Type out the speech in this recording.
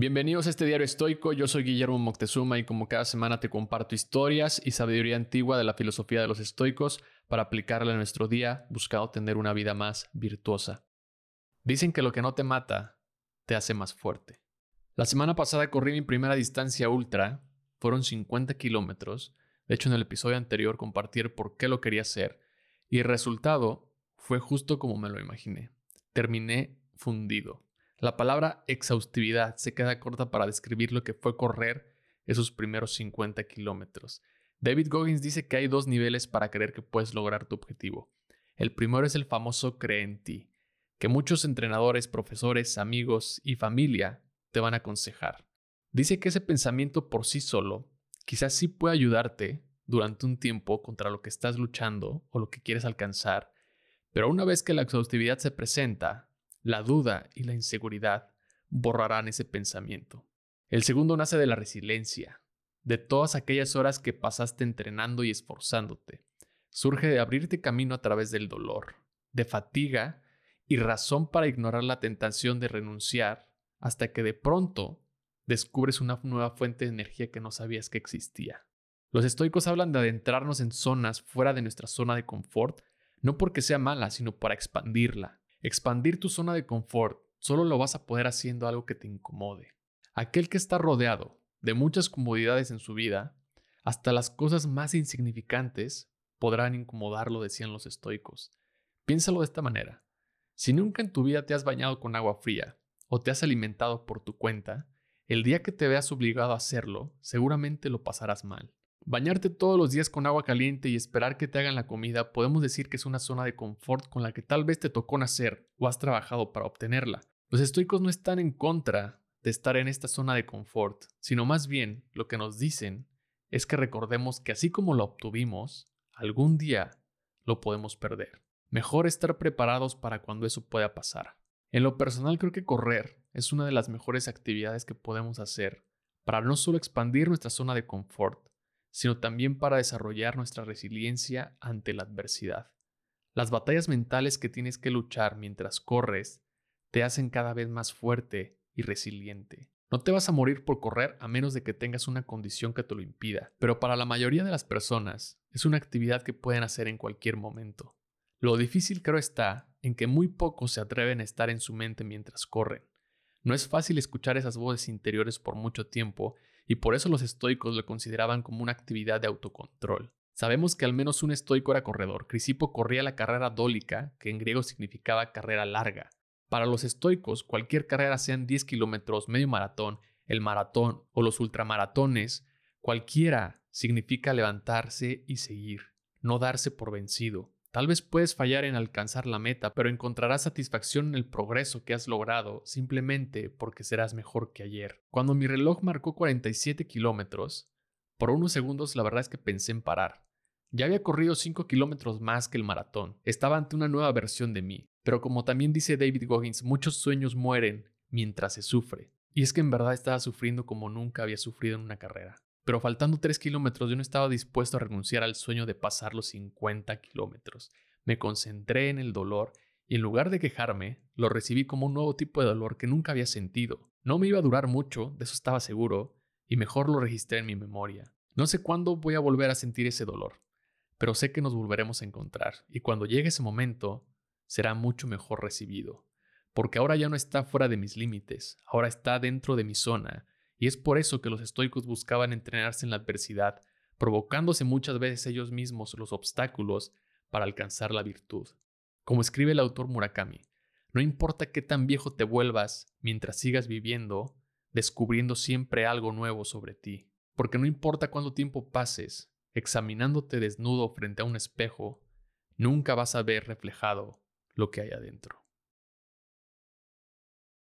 Bienvenidos a este diario estoico, yo soy Guillermo Moctezuma y como cada semana te comparto historias y sabiduría antigua de la filosofía de los estoicos para aplicarla en nuestro día buscando tener una vida más virtuosa. Dicen que lo que no te mata te hace más fuerte. La semana pasada corrí mi primera distancia ultra, fueron 50 kilómetros, de hecho en el episodio anterior compartí por qué lo quería hacer y el resultado fue justo como me lo imaginé. Terminé fundido. La palabra exhaustividad se queda corta para describir lo que fue correr esos primeros 50 kilómetros. David Goggins dice que hay dos niveles para creer que puedes lograr tu objetivo. El primero es el famoso cree en ti, que muchos entrenadores, profesores, amigos y familia te van a aconsejar. Dice que ese pensamiento por sí solo quizás sí puede ayudarte durante un tiempo contra lo que estás luchando o lo que quieres alcanzar, pero una vez que la exhaustividad se presenta, la duda y la inseguridad borrarán ese pensamiento. El segundo nace de la resiliencia, de todas aquellas horas que pasaste entrenando y esforzándote. Surge de abrirte camino a través del dolor, de fatiga y razón para ignorar la tentación de renunciar hasta que de pronto descubres una nueva fuente de energía que no sabías que existía. Los estoicos hablan de adentrarnos en zonas fuera de nuestra zona de confort, no porque sea mala, sino para expandirla, Expandir tu zona de confort solo lo vas a poder haciendo algo que te incomode. Aquel que está rodeado de muchas comodidades en su vida, hasta las cosas más insignificantes podrán incomodarlo, decían los estoicos. Piénsalo de esta manera. Si nunca en tu vida te has bañado con agua fría o te has alimentado por tu cuenta, el día que te veas obligado a hacerlo, seguramente lo pasarás mal. Bañarte todos los días con agua caliente y esperar que te hagan la comida podemos decir que es una zona de confort con la que tal vez te tocó nacer o has trabajado para obtenerla. Los estoicos no están en contra de estar en esta zona de confort, sino más bien lo que nos dicen es que recordemos que así como lo obtuvimos, algún día lo podemos perder. Mejor estar preparados para cuando eso pueda pasar. En lo personal creo que correr es una de las mejores actividades que podemos hacer para no solo expandir nuestra zona de confort, sino también para desarrollar nuestra resiliencia ante la adversidad. Las batallas mentales que tienes que luchar mientras corres te hacen cada vez más fuerte y resiliente. No te vas a morir por correr a menos de que tengas una condición que te lo impida, pero para la mayoría de las personas es una actividad que pueden hacer en cualquier momento. Lo difícil creo está en que muy pocos se atreven a estar en su mente mientras corren. No es fácil escuchar esas voces interiores por mucho tiempo y por eso los estoicos lo consideraban como una actividad de autocontrol. Sabemos que al menos un estoico era corredor. Crisipo corría la carrera dólica, que en griego significaba carrera larga. Para los estoicos, cualquier carrera sean 10 kilómetros, medio maratón, el maratón o los ultramaratones, cualquiera significa levantarse y seguir, no darse por vencido. Tal vez puedes fallar en alcanzar la meta, pero encontrarás satisfacción en el progreso que has logrado simplemente porque serás mejor que ayer. Cuando mi reloj marcó 47 kilómetros, por unos segundos la verdad es que pensé en parar. Ya había corrido 5 kilómetros más que el maratón, estaba ante una nueva versión de mí, pero como también dice David Goggins, muchos sueños mueren mientras se sufre. Y es que en verdad estaba sufriendo como nunca había sufrido en una carrera. Pero faltando 3 kilómetros yo no estaba dispuesto a renunciar al sueño de pasar los 50 kilómetros. Me concentré en el dolor y en lugar de quejarme, lo recibí como un nuevo tipo de dolor que nunca había sentido. No me iba a durar mucho, de eso estaba seguro, y mejor lo registré en mi memoria. No sé cuándo voy a volver a sentir ese dolor, pero sé que nos volveremos a encontrar, y cuando llegue ese momento, será mucho mejor recibido, porque ahora ya no está fuera de mis límites, ahora está dentro de mi zona, y es por eso que los estoicos buscaban entrenarse en la adversidad, provocándose muchas veces ellos mismos los obstáculos para alcanzar la virtud. Como escribe el autor Murakami, no importa qué tan viejo te vuelvas mientras sigas viviendo, descubriendo siempre algo nuevo sobre ti, porque no importa cuánto tiempo pases examinándote desnudo frente a un espejo, nunca vas a ver reflejado lo que hay adentro.